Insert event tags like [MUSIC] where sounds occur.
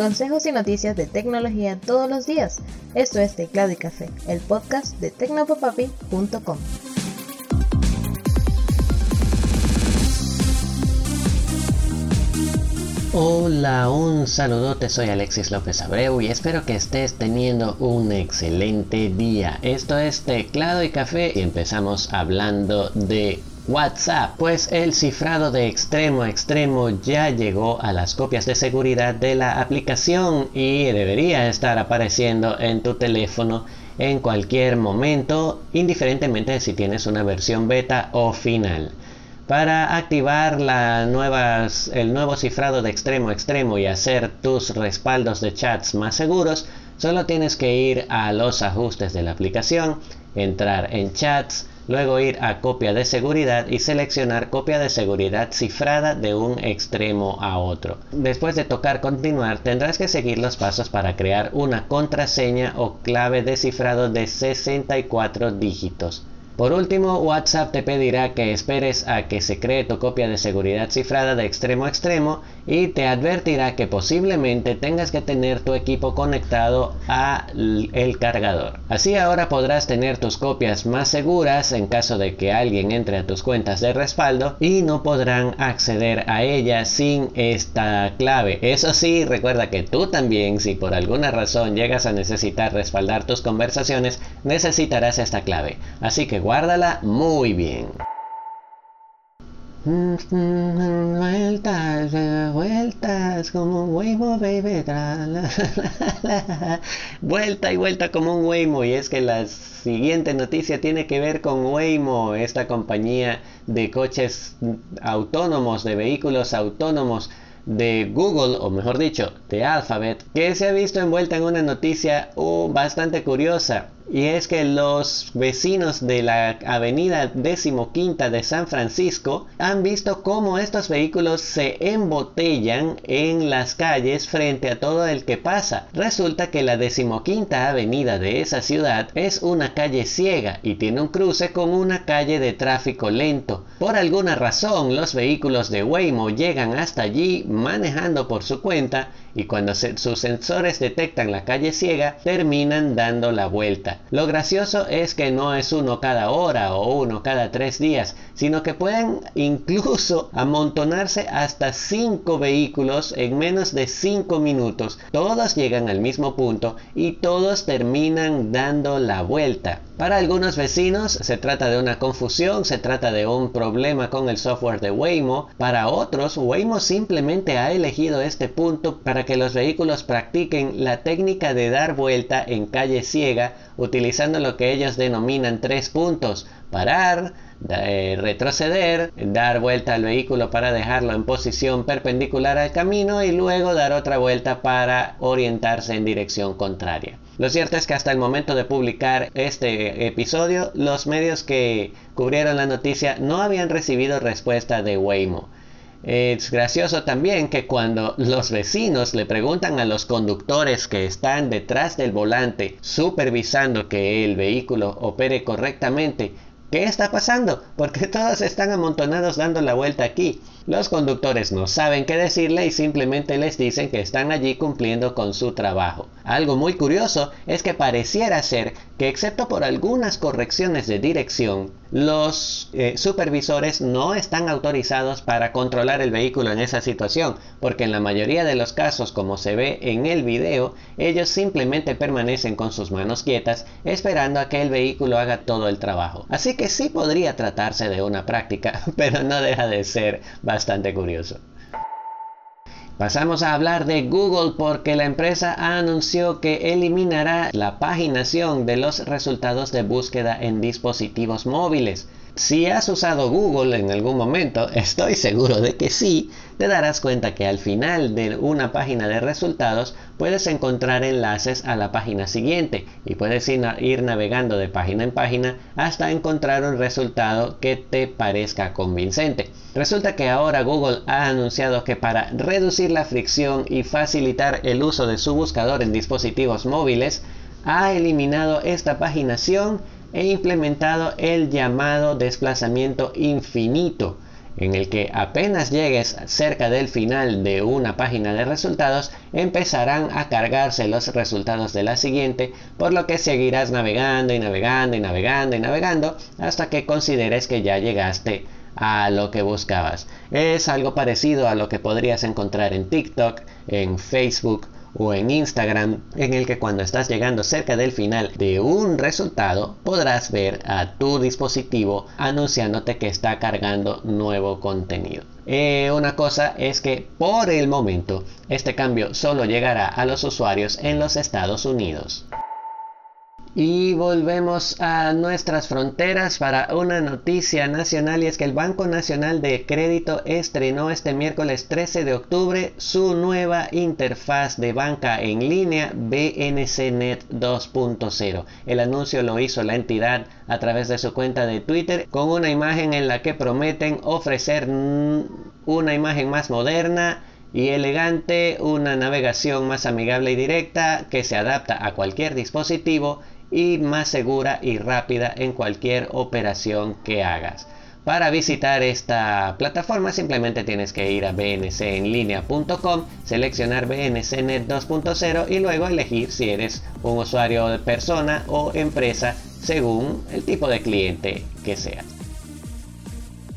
consejos y noticias de tecnología todos los días. Esto es Teclado y Café, el podcast de tecnopopapi.com. Hola, un saludote, soy Alexis López Abreu y espero que estés teniendo un excelente día. Esto es Teclado y Café y empezamos hablando de WhatsApp, pues el cifrado de extremo a extremo ya llegó a las copias de seguridad de la aplicación y debería estar apareciendo en tu teléfono en cualquier momento, indiferentemente de si tienes una versión beta o final. Para activar el nuevo cifrado de extremo a extremo y hacer tus respaldos de chats más seguros, solo tienes que ir a los ajustes de la aplicación, entrar en chats, luego ir a copia de seguridad y seleccionar copia de seguridad cifrada de un extremo a otro. Después de tocar continuar tendrás que seguir los pasos para crear una contraseña o clave de cifrado de 64 dígitos. Por último, WhatsApp te pedirá que esperes a que se cree tu copia de seguridad cifrada de extremo a extremo y te advertirá que posiblemente tengas que tener tu equipo conectado al cargador. Así ahora podrás tener tus copias más seguras en caso de que alguien entre a tus cuentas de respaldo y no podrán acceder a ellas sin esta clave. Eso sí, recuerda que tú también, si por alguna razón llegas a necesitar respaldar tus conversaciones, necesitarás esta clave. Así que guárdala muy bien. Vueltas como un. Vuelta y vuelta como un Waymo. Y es que la siguiente noticia tiene que ver con Waymo, esta compañía de coches autónomos, de vehículos autónomos de Google, o mejor dicho, de Alphabet, que se ha visto envuelta en una noticia uh, bastante curiosa. Y es que los vecinos de la avenida 15 de San Francisco han visto cómo estos vehículos se embotellan en las calles frente a todo el que pasa. Resulta que la 15 avenida de esa ciudad es una calle ciega y tiene un cruce con una calle de tráfico lento. Por alguna razón los vehículos de Waymo llegan hasta allí manejando por su cuenta y cuando sus sensores detectan la calle ciega terminan dando la vuelta. Lo gracioso es que no es uno cada hora o uno cada tres días, sino que pueden incluso amontonarse hasta cinco vehículos en menos de cinco minutos. Todos llegan al mismo punto y todos terminan dando la vuelta. Para algunos vecinos se trata de una confusión, se trata de un problema con el software de Waymo. Para otros, Waymo simplemente ha elegido este punto para que los vehículos practiquen la técnica de dar vuelta en calle ciega utilizando lo que ellos denominan tres puntos. Parar, eh, retroceder, dar vuelta al vehículo para dejarlo en posición perpendicular al camino y luego dar otra vuelta para orientarse en dirección contraria. Lo cierto es que hasta el momento de publicar este episodio, los medios que cubrieron la noticia no habían recibido respuesta de Waymo. Es gracioso también que cuando los vecinos le preguntan a los conductores que están detrás del volante supervisando que el vehículo opere correctamente, ¿Qué está pasando? Porque todos están amontonados dando la vuelta aquí. Los conductores no saben qué decirle y simplemente les dicen que están allí cumpliendo con su trabajo. Algo muy curioso es que pareciera ser que excepto por algunas correcciones de dirección, los eh, supervisores no están autorizados para controlar el vehículo en esa situación, porque en la mayoría de los casos, como se ve en el video, ellos simplemente permanecen con sus manos quietas esperando a que el vehículo haga todo el trabajo. Así que sí podría tratarse de una práctica, [LAUGHS] pero no deja de ser bastante curioso. Pasamos a hablar de Google porque la empresa anunció que eliminará la paginación de los resultados de búsqueda en dispositivos móviles. Si has usado Google en algún momento, [LAUGHS] estoy seguro de que sí, te darás cuenta que al final de una página de resultados puedes encontrar enlaces a la página siguiente y puedes ir, navegando de página en página hasta encontrar un resultado que te parezca convincente. Resulta que ahora Google ha anunciado que para reducir la fricción y facilitar el uso de su buscador en dispositivos móviles, ha eliminado esta paginación e implementado el llamado desplazamiento infinito. en el que apenas llegues cerca del final de una página de resultados, empezarán a cargarse los resultados de la siguiente, por lo que seguirás navegando y navegando y navegando y navegando hasta que consideres que ya llegaste a lo que buscabas. Es algo parecido a lo que podrías encontrar en TikTok, en Facebook o en Instagram, en el que cuando estás llegando cerca del final de un resultado, podrás ver a tu dispositivo anunciándote que está cargando nuevo contenido. Eh, una cosa es que por el momento este cambio solo llegará a los usuarios en los Estados Unidos. Y volvemos a nuestras fronteras para una noticia nacional y es que el Banco Nacional de Crédito estrenó este miércoles 13 de octubre su nueva interfaz de banca en línea BNCNet 2.0. El anuncio lo hizo la entidad a través de su cuenta de Twitter con una imagen en la que prometen ofrecer una imagen más moderna y elegante, una navegación más amigable y directa que se adapta a cualquier dispositivo y más segura y rápida en cualquier operación que hagas. Para visitar esta plataforma simplemente tienes que ir a bncenlinea.com, seleccionar BNCNet 2.0 y luego elegir si eres un usuario de persona o empresa según el tipo de cliente que sea.